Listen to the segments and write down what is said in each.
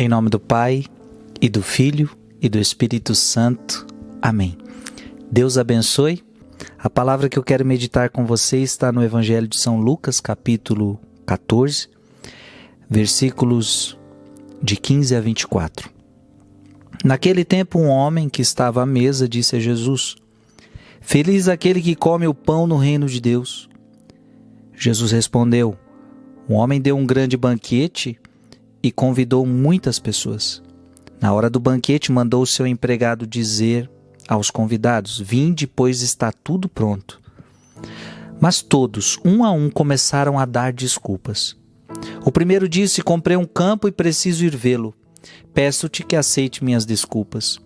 Em nome do Pai, e do Filho, e do Espírito Santo. Amém. Deus abençoe. A palavra que eu quero meditar com você está no Evangelho de São Lucas, capítulo 14, versículos de 15 a 24. Naquele tempo, um homem que estava à mesa disse a Jesus: Feliz aquele que come o pão no reino de Deus. Jesus respondeu: Um homem deu um grande banquete e convidou muitas pessoas. Na hora do banquete, mandou seu empregado dizer aos convidados: Vinde, pois está tudo pronto. Mas todos, um a um, começaram a dar desculpas. O primeiro disse: Comprei um campo e preciso ir vê-lo. Peço-te que aceite minhas desculpas.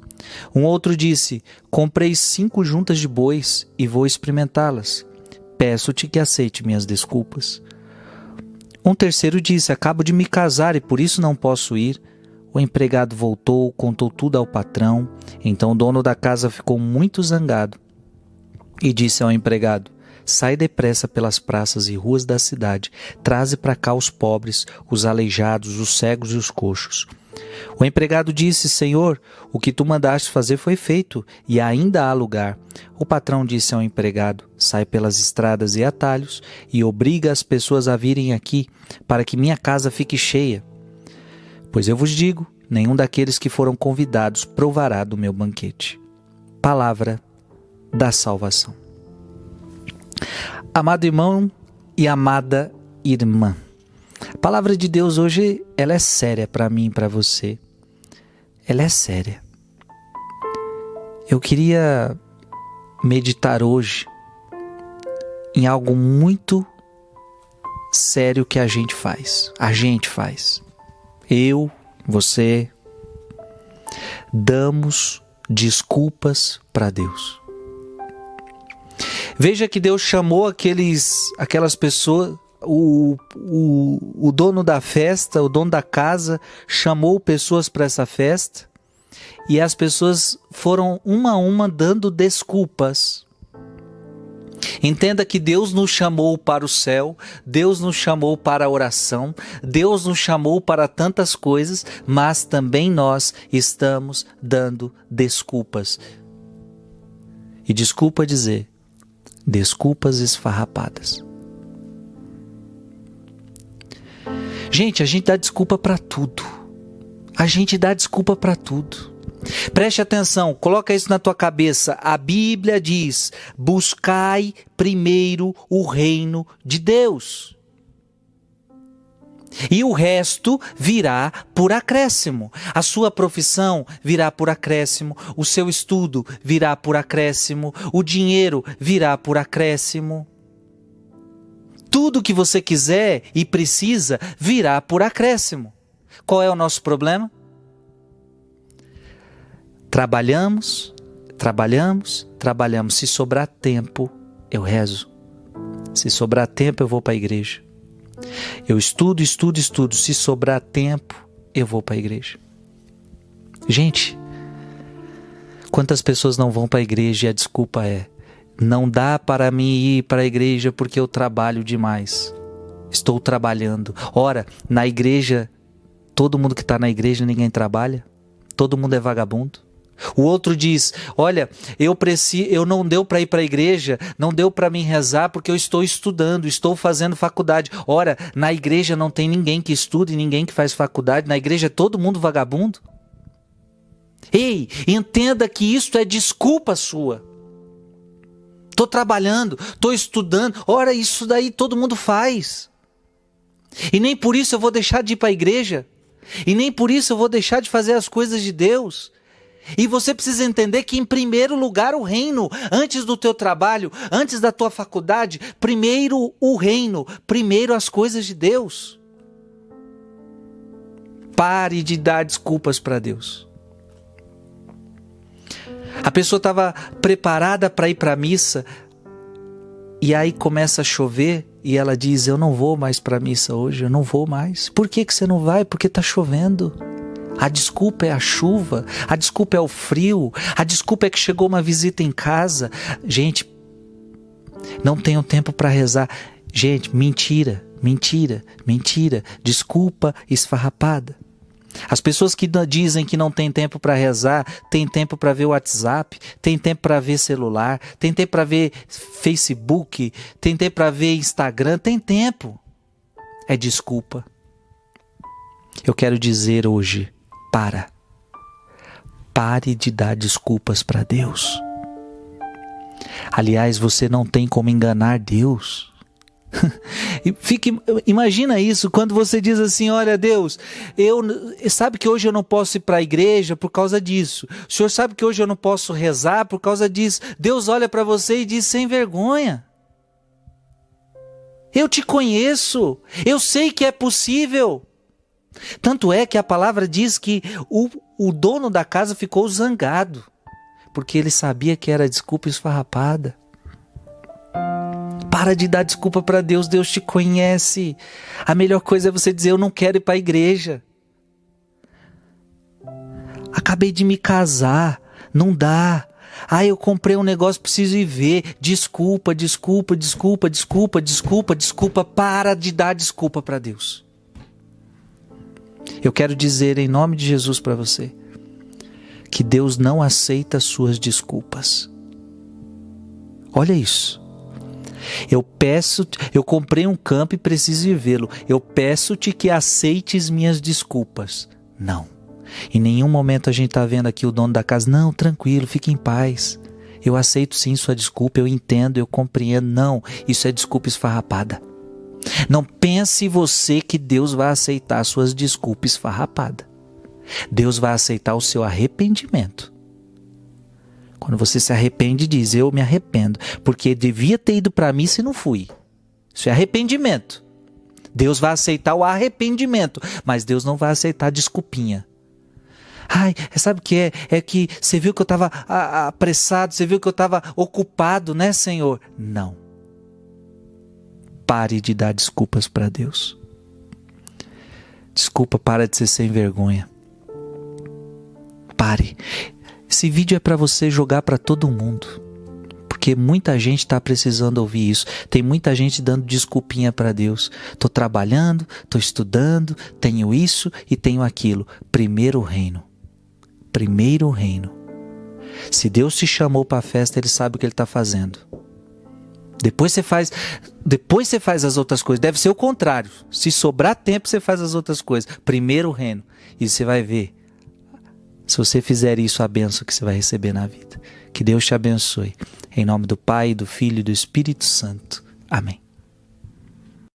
Um outro disse: Comprei cinco juntas de bois e vou experimentá-las. Peço-te que aceite minhas desculpas. Um terceiro disse: Acabo de me casar e por isso não posso ir. O empregado voltou, contou tudo ao patrão. Então o dono da casa ficou muito zangado e disse ao empregado: Sai depressa pelas praças e ruas da cidade, traze para cá os pobres, os aleijados, os cegos e os coxos. O empregado disse: Senhor, o que tu mandaste fazer foi feito, e ainda há lugar. O patrão disse ao empregado: Sai pelas estradas e atalhos e obriga as pessoas a virem aqui, para que minha casa fique cheia. Pois eu vos digo: nenhum daqueles que foram convidados provará do meu banquete. Palavra da salvação. Amado irmão e amada irmã, a palavra de Deus hoje ela é séria para mim e para você. Ela é séria. Eu queria meditar hoje em algo muito sério que a gente faz. A gente faz. Eu, você damos desculpas para Deus. Veja que Deus chamou aqueles, aquelas pessoas, o, o, o dono da festa, o dono da casa, chamou pessoas para essa festa e as pessoas foram uma a uma dando desculpas. Entenda que Deus nos chamou para o céu, Deus nos chamou para a oração, Deus nos chamou para tantas coisas, mas também nós estamos dando desculpas. E desculpa dizer, desculpas esfarrapadas. Gente, a gente dá desculpa para tudo. A gente dá desculpa para tudo. Preste atenção, coloca isso na tua cabeça. A Bíblia diz: buscai primeiro o reino de Deus. E o resto virá por acréscimo. A sua profissão virá por acréscimo, o seu estudo virá por acréscimo, o dinheiro virá por acréscimo. Tudo que você quiser e precisa virá por acréscimo. Qual é o nosso problema? Trabalhamos, trabalhamos, trabalhamos. Se sobrar tempo, eu rezo. Se sobrar tempo, eu vou para a igreja. Eu estudo, estudo, estudo. Se sobrar tempo, eu vou para a igreja. Gente, quantas pessoas não vão para a igreja e a desculpa é: não dá para mim ir para a igreja porque eu trabalho demais. Estou trabalhando. Ora, na igreja, todo mundo que está na igreja, ninguém trabalha? Todo mundo é vagabundo? O outro diz: Olha, eu preciso, eu não deu para ir para a igreja, não deu para mim rezar porque eu estou estudando, estou fazendo faculdade. Ora, na igreja não tem ninguém que estuda e ninguém que faz faculdade, na igreja é todo mundo vagabundo. Ei, entenda que isso é desculpa sua. Estou trabalhando, estou estudando. Ora, isso daí todo mundo faz. E nem por isso eu vou deixar de ir para a igreja. E nem por isso eu vou deixar de fazer as coisas de Deus. E você precisa entender que, em primeiro lugar, o reino, antes do teu trabalho, antes da tua faculdade, primeiro o reino, primeiro as coisas de Deus. Pare de dar desculpas para Deus. A pessoa estava preparada para ir para a missa e aí começa a chover e ela diz: Eu não vou mais para a missa hoje, eu não vou mais. Por que, que você não vai? Porque está chovendo. A desculpa é a chuva, a desculpa é o frio, a desculpa é que chegou uma visita em casa. Gente, não tenho tempo para rezar. Gente, mentira, mentira, mentira, desculpa esfarrapada. As pessoas que dizem que não tem tempo para rezar, tem tempo para ver WhatsApp, tem tempo para ver celular, tem tempo para ver Facebook, tem tempo para ver Instagram, tem tempo. É desculpa. Eu quero dizer hoje, para. Pare de dar desculpas para Deus. Aliás, você não tem como enganar Deus. Fique, imagina isso quando você diz assim: Olha, Deus, eu sabe que hoje eu não posso ir para a igreja por causa disso. O Senhor sabe que hoje eu não posso rezar por causa disso. Deus olha para você e diz sem vergonha. Eu te conheço, eu sei que é possível. Tanto é que a palavra diz que o, o dono da casa ficou zangado, porque ele sabia que era desculpa esfarrapada. Para de dar desculpa para Deus, Deus te conhece. A melhor coisa é você dizer: Eu não quero ir para a igreja. Acabei de me casar, não dá. Ah, eu comprei um negócio, preciso ir ver. Desculpa, desculpa, desculpa, desculpa, desculpa, desculpa. Para de dar desculpa para Deus. Eu quero dizer em nome de Jesus para você que Deus não aceita suas desculpas. Olha isso. Eu peço, eu comprei um campo e preciso ir vê-lo. Eu peço-te que aceites minhas desculpas. Não. Em nenhum momento a gente está vendo aqui o dono da casa. Não, tranquilo, fique em paz. Eu aceito sim sua desculpa, eu entendo, eu compreendo. Não, isso é desculpa esfarrapada. Não pense você que Deus vai aceitar suas desculpas esfarrapada. Deus vai aceitar o seu arrependimento. Quando você se arrepende, diz: Eu me arrependo, porque devia ter ido para mim se não fui. Isso é arrependimento. Deus vai aceitar o arrependimento, mas Deus não vai aceitar a desculpinha. Ai, sabe o que é? É que você viu que eu estava apressado, você viu que eu estava ocupado, né, Senhor? Não. Pare de dar desculpas para Deus. Desculpa, para de ser sem vergonha. Pare. Esse vídeo é para você jogar para todo mundo. Porque muita gente está precisando ouvir isso. Tem muita gente dando desculpinha para Deus. Tô trabalhando, tô estudando, tenho isso e tenho aquilo. Primeiro reino. Primeiro reino. Se Deus te chamou para a festa, ele sabe o que ele está fazendo. Depois você faz, depois você faz as outras coisas. Deve ser o contrário. Se sobrar tempo, você faz as outras coisas. Primeiro o reino. E você vai ver se você fizer isso, a benção que você vai receber na vida. Que Deus te abençoe. Em nome do Pai, do Filho e do Espírito Santo. Amém.